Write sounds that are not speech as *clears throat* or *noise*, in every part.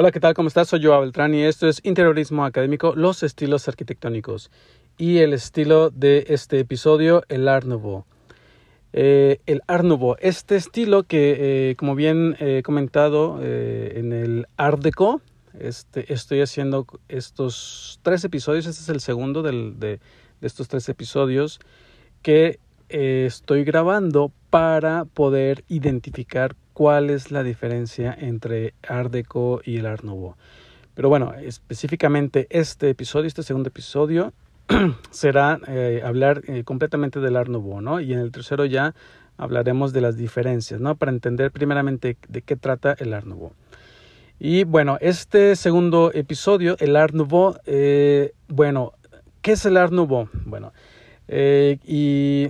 Hola, ¿qué tal? ¿Cómo estás? Soy Joao Beltrán y esto es Interiorismo Académico, los estilos arquitectónicos. Y el estilo de este episodio, el Art Nouveau. Eh, el Art Nouveau, este estilo que, eh, como bien he comentado eh, en el Art Deco, este, estoy haciendo estos tres episodios, este es el segundo de, de, estos tres episodios que estoy grabando para poder identificar cuál es la diferencia entre Art Deco y el Art Nouveau. Pero bueno, específicamente este episodio, este segundo episodio, *clears throat* será eh, hablar eh, completamente del Art Nouveau, ¿no? Y en el tercero ya hablaremos de las diferencias, ¿no? Para entender primeramente de qué trata el Art. Y bueno, este segundo episodio, el Art Nouveau, eh, bueno, ¿qué es el Art? Bueno, y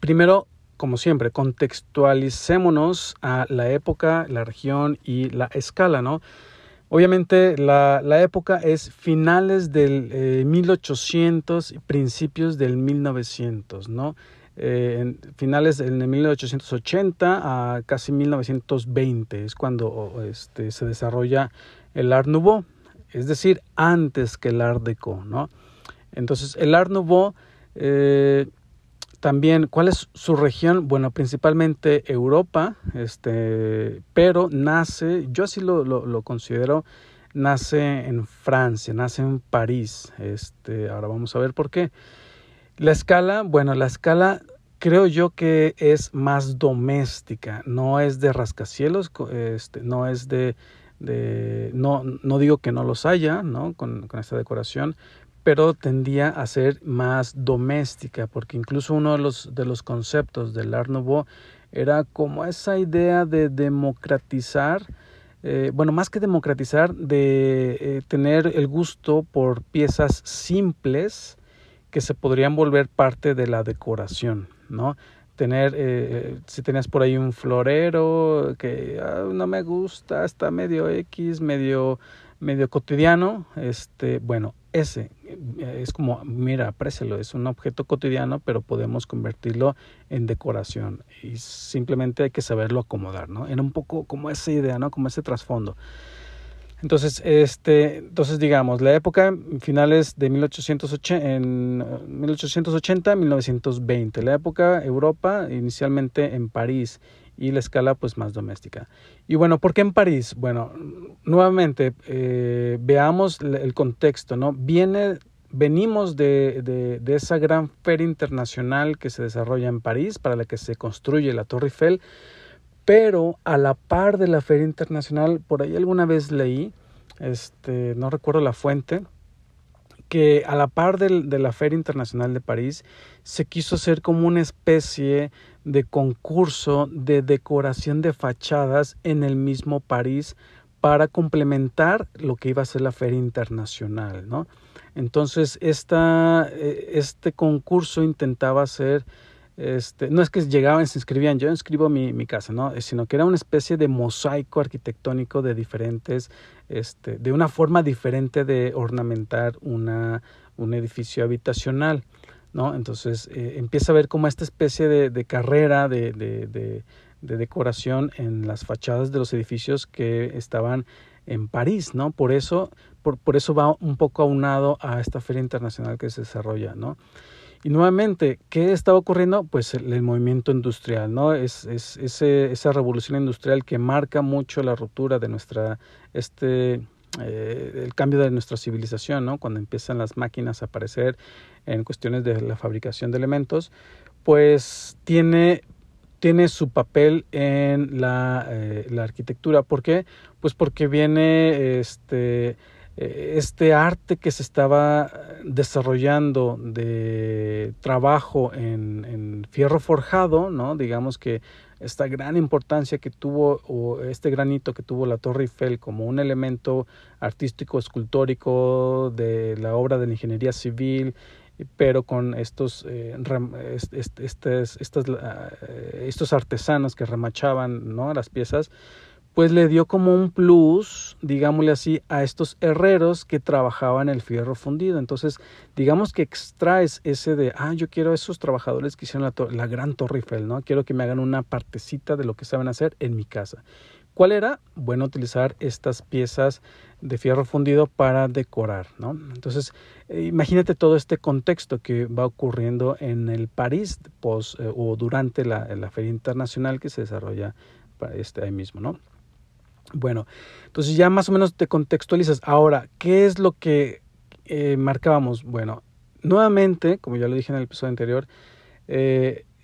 primero como siempre, contextualicémonos a la época, la región y la escala, ¿no? Obviamente la, la época es finales del eh, 1800 y principios del 1900, ¿no? Eh, en finales del 1880 a casi 1920 es cuando este, se desarrolla el Art Nouveau, es decir, antes que el Art Deco, ¿no? Entonces el Art Nouveau eh, también, ¿cuál es su región? Bueno, principalmente Europa, este, pero nace, yo así lo, lo, considero, nace en Francia, nace en París. Este, ahora vamos a ver por qué. La escala, bueno, la escala creo yo que es más doméstica, no es de rascacielos, este, no es de, de no, no digo que no los haya, ¿no? Con, con esta decoración, pero tendía a ser más doméstica, porque incluso uno de los, de los conceptos del Art Nouveau era como esa idea de democratizar, eh, bueno, más que democratizar, de eh, tener el gusto por piezas simples que se podrían volver parte de la decoración, ¿no? Tener, eh, si tenías por ahí un florero que ah, no me gusta, está medio X, medio medio cotidiano, este, bueno, ese eh, es como, mira, aprécialo, es un objeto cotidiano, pero podemos convertirlo en decoración y simplemente hay que saberlo acomodar, ¿no? Era un poco como esa idea, ¿no? Como ese trasfondo. Entonces, este, entonces digamos, la época finales de 1880, en 1880, 1920, la época Europa, inicialmente en París y la escala pues más doméstica. Y bueno, ¿por qué en París? Bueno, nuevamente eh, veamos el contexto, ¿no? Viene, venimos de, de, esa gran feria internacional que se desarrolla en París, para la que se construye la Torre Eiffel, pero a la par de la feria internacional, por ahí alguna vez leí, este, no recuerdo la fuente, que a la par de, de, la Feria Internacional de París se quiso hacer como una especie de concurso de decoración de fachadas en el mismo París para complementar lo que iba a ser la Feria Internacional, ¿no? Entonces, esta, eh, este concurso intentaba hacer este, no es que llegaban se inscribían, yo inscribo mi, mi casa, ¿no? Sino que era una especie de mosaico arquitectónico de diferentes, este, de una forma diferente de ornamentar una, un edificio habitacional, ¿no? Entonces eh, empieza a ver como esta especie de, de carrera de, de, de, de decoración en las fachadas de los edificios que estaban en París, ¿no? Por eso, por, por eso va un poco aunado a esta feria internacional que se desarrolla, ¿no? Y nuevamente, ¿qué estaba ocurriendo? Pues el, movimiento industrial, ¿no? Es, es ese, esa revolución industrial que marca mucho la ruptura de nuestra, este, eh, el cambio de nuestra civilización, ¿no? Cuando empiezan las máquinas a aparecer en cuestiones de la fabricación de elementos, pues tiene tiene su papel en la, eh, arquitectura. ¿Por qué? Pues porque viene este eh, este arte que se estaba desarrollando de trabajo en, en, fierro forjado, ¿no? Digamos que esta gran importancia que tuvo, o este granito que tuvo la Torre Eiffel como un elemento artístico, escultórico de la obra de la ingeniería civil, pero con estos, eh, estos, eh, estos artesanos que remachaban ¿no? las piezas, pues le dio como un plus, digámosle así, a estos herreros que trabajaban el fierro fundido. Entonces, digamos que extraes ese de, ah, yo quiero a esos trabajadores que hicieron la, la gran Torre Eiffel, ¿no? Quiero que me hagan una partecita de lo que saben hacer en mi casa. ¿Cuál era? Bueno, utilizar estas piezas de fierro fundido para decorar, ¿no? Entonces, eh, imagínate todo este contexto que va ocurriendo en el París post, eh, o durante la, la, Feria Internacional que se desarrolla este, ahí mismo, ¿no? Bueno, entonces ya más o menos te contextualizas. Ahora, ¿qué es lo que eh, marcábamos? Bueno, nuevamente, como ya lo dije en el episodio anterior,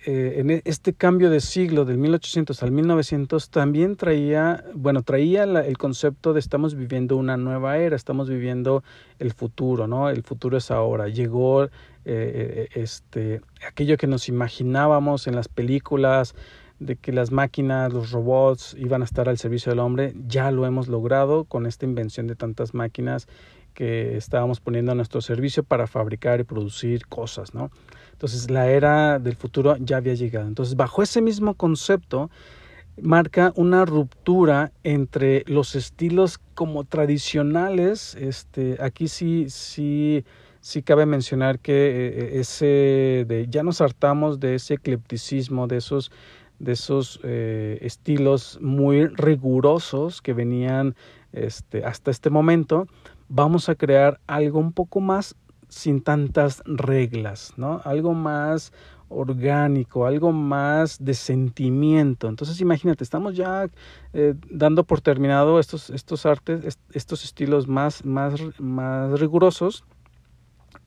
eh, en e, este cambio de siglo del 1800 al 1900 también traía, bueno, traía el concepto de estamos viviendo una nueva era, estamos viviendo el futuro, ¿no? El futuro es ahora. Llegó eh, eh, este, aquello que nos imaginábamos en las películas, de que las máquinas, los robots iban a estar al servicio del hombre, ya lo hemos logrado con esta invención de tantas máquinas que estábamos poniendo a nuestro servicio para fabricar y producir cosas, ¿no? Entonces la era del futuro ya había llegado. Entonces bajo ese mismo concepto marca una ruptura entre los estilos como tradicionales. Este, aquí sí, sí, sí cabe mencionar que eh, ese de ya nos hartamos de ese eclecticismo, de esos de esos eh, estilos muy rigurosos que venían este, hasta este momento, vamos a crear algo un poco más sin tantas reglas, ¿no? Algo más orgánico, algo más de sentimiento. Entonces imagínate, estamos ya eh, dando por terminado estos, estos artes, estos estilos más, más, más rigurosos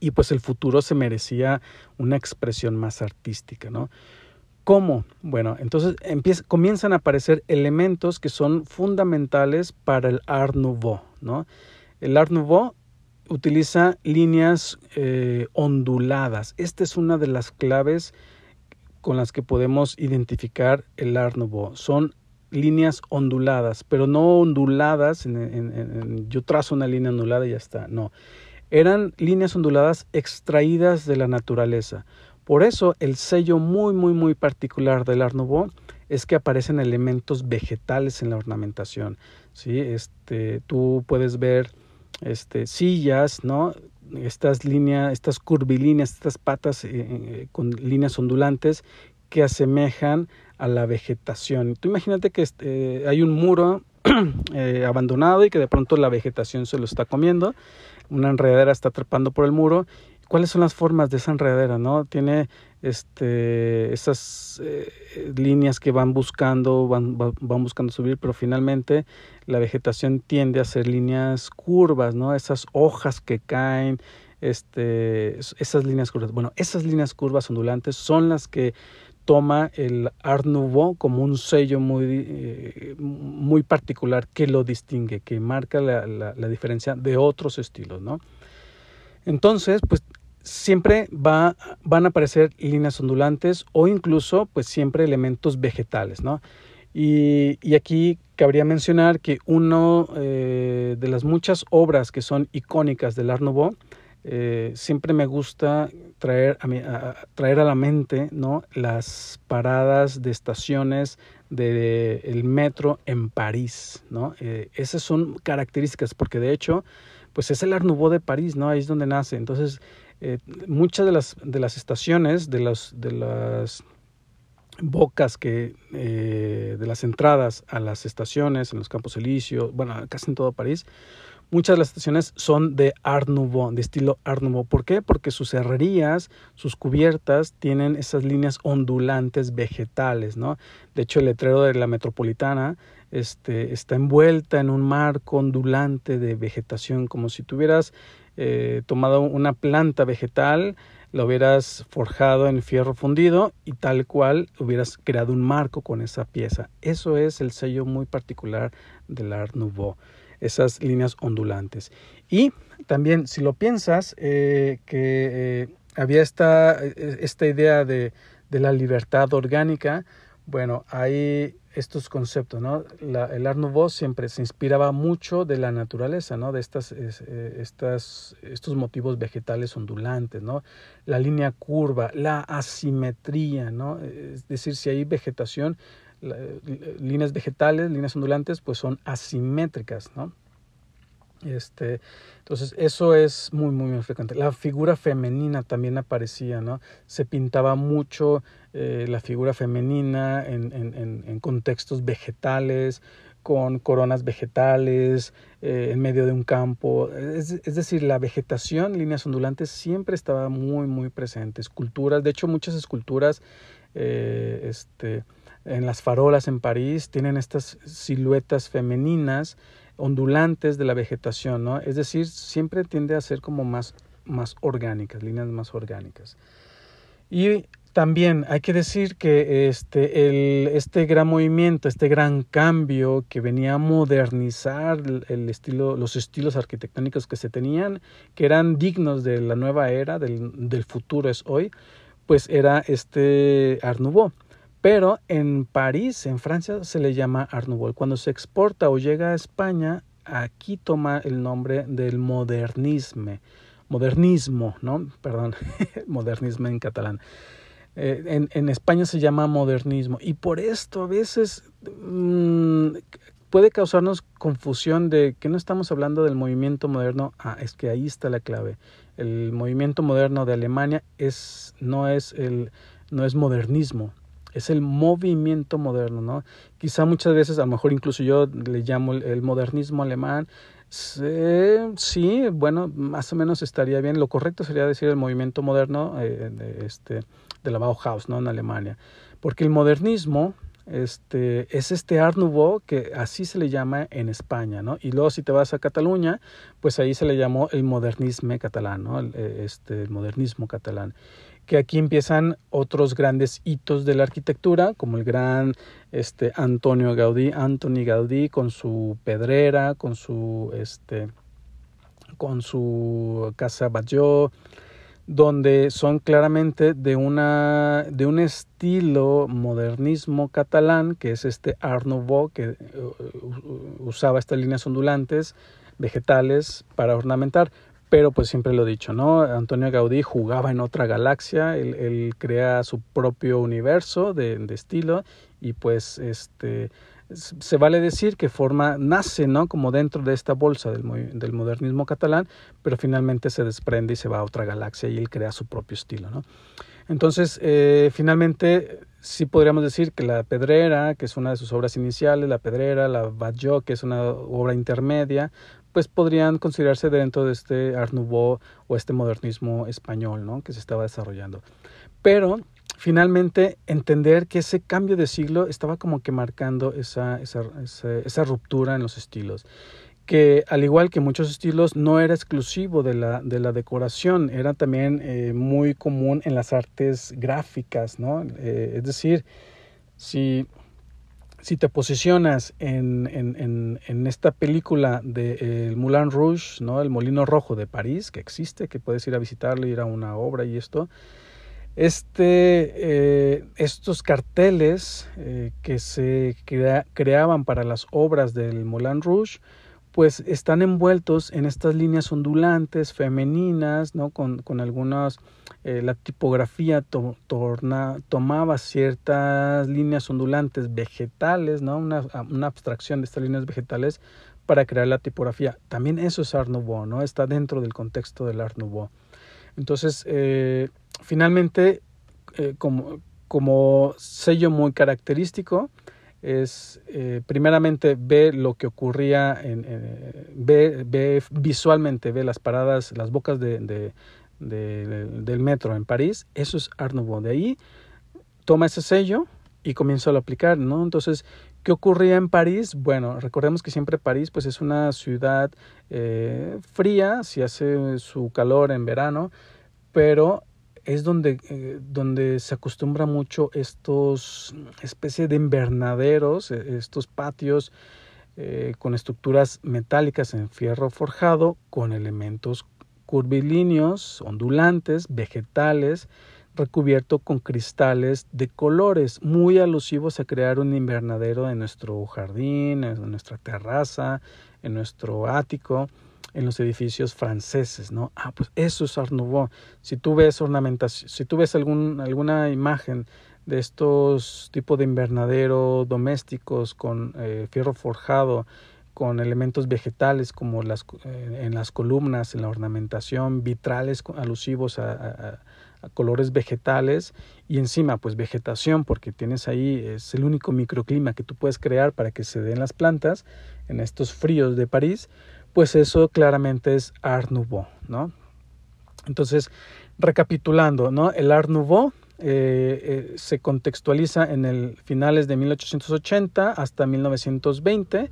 y pues el futuro se merecía una expresión más artística, ¿no? ¿Cómo? Bueno, entonces comienzan a aparecer elementos que son fundamentales para el Art Nouveau, ¿no? El Art Nouveau utiliza líneas eh, onduladas. Esta es una de las claves con las que podemos identificar el Art. Son líneas onduladas, pero no onduladas, yo trazo una línea ondulada y ya está, no. Eran líneas onduladas extraídas de la naturaleza. Por eso el sello muy, muy, muy particular del Art es que aparecen elementos vegetales en la ornamentación. ¿sí? Este, tú puedes ver este, sillas, ¿no? Estas líneas, estas curvilíneas, estas patas eh, eh, con líneas ondulantes que asemejan a la vegetación. Tú imagínate que este, hay un muro *clears throat* eh, abandonado y que de pronto la vegetación se lo está comiendo, una enredadera está trepando por el muro cuáles son las formas de esa enredadera, ¿no? Tiene este, esas eh, líneas que van buscando, van, van, buscando subir, pero finalmente la vegetación tiende a ser líneas curvas, ¿no? Esas hojas que caen, este, esas líneas curvas. Bueno, esas líneas curvas ondulantes son las que toma el Art Nouveau como un sello muy, eh, muy particular que lo distingue, que marca la, la, la diferencia de otros estilos, ¿no? Entonces, pues siempre va, van a aparecer líneas ondulantes o incluso pues siempre elementos vegetales, ¿no? Y, y aquí cabría mencionar que uno eh, de las muchas obras que son icónicas del Art Nouveau, eh, siempre me gusta traer a, traer a la mente ¿no? las paradas de estaciones del de, metro en París. ¿no? Eh, esas son características porque de hecho pues es el Art Nouveau de París, ¿no? ahí es donde nace. Entonces eh, muchas de las, de las estaciones, de, los, de las bocas que, eh, de las entradas a las estaciones, en los Campos Elíseos, bueno, casi en todo París, muchas de las estaciones son de Art Nouveau, de estilo Art Nouveau. ¿Por qué? Porque sus herrerías, sus cubiertas tienen esas líneas ondulantes vegetales, ¿no? De hecho, el letrero de la metropolitana este, está envuelta en un marco ondulante de vegetación, como si tuvieras eh, tomado una planta vegetal, lo hubieras forjado en fierro fundido y tal cual hubieras creado un marco con esa pieza. Eso es el sello muy particular del Art Nouveau, esas líneas ondulantes. Y también, si lo piensas, eh, que eh, había esta, esta idea de, de la libertad orgánica, bueno, hay estos conceptos, ¿no? El Art Nouveau siempre se inspiraba mucho de la naturaleza, ¿no? De estas, eh, estas, estos motivos vegetales ondulantes, ¿no? La línea curva, la asimetría, ¿no? Es decir, si hay vegetación, la, líneas vegetales, líneas ondulantes, pues son asimétricas, ¿no? Este, entonces, eso es muy, muy, muy frecuente. La figura femenina también aparecía, ¿no? Se pintaba mucho eh, la figura femenina en, en, en, contextos vegetales, con coronas vegetales eh, en medio de un campo. Es, decir, la vegetación, líneas ondulantes, siempre estaba muy, muy presente. Esculturas, de hecho, muchas esculturas eh, este, en las farolas en París tienen estas siluetas femeninas ondulantes de la vegetación, ¿no? Es decir, siempre tiende a ser como más, más orgánicas, líneas más orgánicas. Y también hay que decir que este, el, este gran movimiento, este gran cambio que venía a modernizar el, estilo, los estilos arquitectónicos que se tenían, que eran dignos de la nueva era, del, del futuro es hoy, pues era este Art. Pero en París, en Francia, se le llama Art. Cuando se exporta o llega a España, aquí toma el nombre del modernisme. Modernismo, ¿no? Perdón, *laughs* modernismo en catalán. Eh, en, España se llama modernismo y por esto a veces mmm, puede causarnos confusión de que no estamos hablando del movimiento moderno. Ah, es que ahí está la clave. El movimiento moderno de Alemania es, no, es el, no es modernismo, es el movimiento moderno, ¿no? Quizá muchas veces, a lo mejor incluso yo le llamo el, modernismo alemán. Sí, bueno, más o menos estaría bien. Lo correcto sería decir el movimiento moderno eh, de, este, de la Bauhaus, ¿no? En Alemania. Porque el modernismo este, es este Art Nouveau que así se le llama en España, ¿no? Y luego si te vas a Cataluña, pues ahí se le llamó el modernisme catalán, ¿no? El, este, el modernismo catalán. Que aquí empiezan otros grandes hitos de la arquitectura, como el gran este, Antonio Gaudí, Antoni Gaudí, con su pedrera, con su, este, con su casa Batlló, donde son claramente de, una, de un estilo modernismo catalán, que es este Art Nouveau, que uh, usaba estas líneas ondulantes, vegetales, para ornamentar. Pero pues siempre lo he dicho, ¿no? Antonio Gaudí jugaba en otra galaxia, él, crea su propio universo de, estilo y pues este se vale decir que forma, nace, ¿no? Como dentro de esta bolsa del, del, modernismo catalán, pero finalmente se desprende y se va a otra galaxia y él crea su propio estilo, ¿no? Entonces, eh, finalmente, sí podríamos decir que la Pedrera, que es una de sus obras iniciales, la Pedrera, la Batlló, que es una obra intermedia, pues podrían considerarse dentro de este Art Nouveau o este modernismo español, ¿no? Que se estaba desarrollando. Pero finalmente entender que ese cambio de siglo estaba como que marcando esa, esa, esa, ruptura en los estilos que al igual que muchos estilos no era exclusivo de la, de la decoración, era también eh, muy común en las artes gráficas, ¿no? Eh, es decir, si, si te posicionas en, en, en, esta película de Moulin Rouge, ¿no? El Molino Rojo de París, que existe, que puedes ir a visitarle, ir a una obra y esto, este, eh, estos carteles eh, que se creaban para las obras del Moulin Rouge, pues están envueltos en estas líneas ondulantes femeninas, ¿no? Con, con algunas, eh, la tipografía torna, tomaba ciertas líneas ondulantes vegetales, ¿no? Una, una, abstracción de estas líneas vegetales para crear la tipografía. También eso es Art Nouveau, ¿no? Está dentro del contexto del Art Nouveau. Entonces, finalmente, eh, como, como, sello muy característico, es eh, primeramente ve lo que ocurría, en, ve, ve, visualmente, ve las paradas, las bocas de, de, del metro en París, eso es Art Nouveau. De ahí toma ese sello y comienza a aplicar, ¿no? Entonces, ¿qué ocurría en París? Bueno, recordemos que siempre París pues es una ciudad eh, fría, si hace su calor en verano, pero es donde, eh, donde se acostumbra mucho estos especie de invernaderos, e, estos patios eh, con estructuras metálicas en fierro forjado, con elementos curvilíneos, ondulantes, vegetales, recubierto con cristales de colores. Muy alusivos a crear un invernadero en nuestro jardín, en nuestra terraza, en nuestro ático en los edificios franceses, ¿no? Ah, pues eso es Art Nouveau. Si tú ves ornamentación, si tú ves algún, alguna imagen de estos tipos de invernadero domésticos con eh, fierro forjado, con elementos vegetales como las, eh, en las columnas, en la ornamentación, vitrales alusivos a, colores vegetales y encima pues vegetación porque tienes ahí es el único microclima que tú puedes crear para que se den las plantas en estos fríos de París, pues eso claramente es Art Nouveau, ¿no? Entonces, recapitulando, ¿no? El Art Nouveau eh, eh, se contextualiza en el finales de 1880 hasta 1920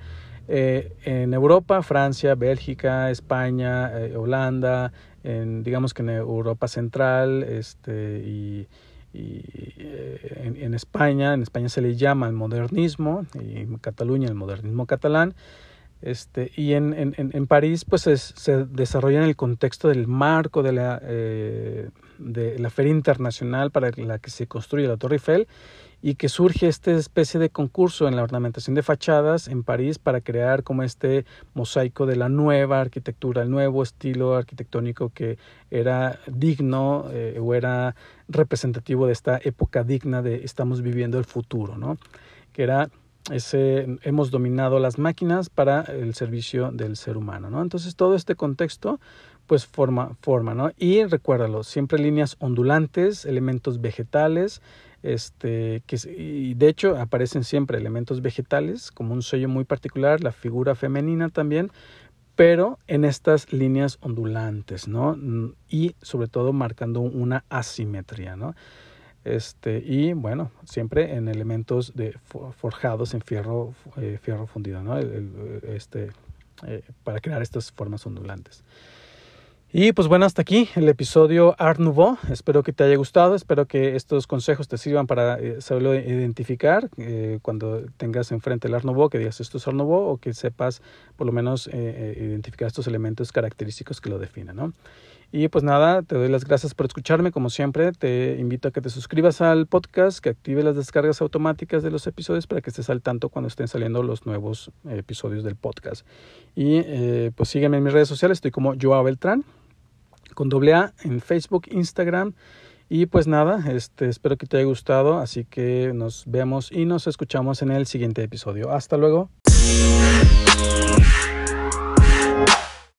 eh, en Europa, Francia, Bélgica, España, Holanda, en, digamos que en Europa Central este, y, en, España, en España se le llama el modernismo y en Cataluña el modernismo catalán. Este, y en, en, en París pues se desarrolla en el contexto del marco de la, eh, de la Feria Internacional para la que se construye la Torre Eiffel y que surge esta especie de concurso en la ornamentación de fachadas en París para crear como este mosaico de la nueva arquitectura, el nuevo estilo arquitectónico que era digno eh, o era representativo de esta época digna de estamos viviendo el futuro, ¿no? Que era ese, hemos dominado las máquinas para el servicio del ser humano, ¿no? Entonces todo este contexto pues forma, forma, ¿no? Y recuérdalo, siempre líneas ondulantes, elementos vegetales, este, que, y de hecho aparecen siempre elementos vegetales como un sello muy particular, la figura femenina también, pero en estas líneas ondulantes, ¿no? Y sobre todo marcando una asimetría, ¿no? Este, y bueno, siempre en elementos forjados en fierro, eh, fundido, ¿no? este, eh, para crear estas formas ondulantes. Y pues bueno, hasta aquí el episodio Art Nouveau. Espero que te haya gustado, espero que estos consejos te sirvan para eh, saberlo identificar cuando tengas enfrente el Art Nouveau, que digas esto es Art Nouveau o que sepas por lo menos identificar estos elementos característicos que lo definen, ¿no? Y pues nada, te doy las gracias por escucharme. Como siempre, te invito a que te suscribas al podcast, que active las descargas automáticas de los episodios para que estés al tanto cuando estén saliendo los nuevos episodios del podcast. Y eh, pues sígueme en mis redes sociales, estoy como Joao Beltrán, con doble A en Facebook, Instagram. Y pues nada, este, espero que te haya gustado, así que nos vemos y nos escuchamos en el siguiente episodio. Hasta luego.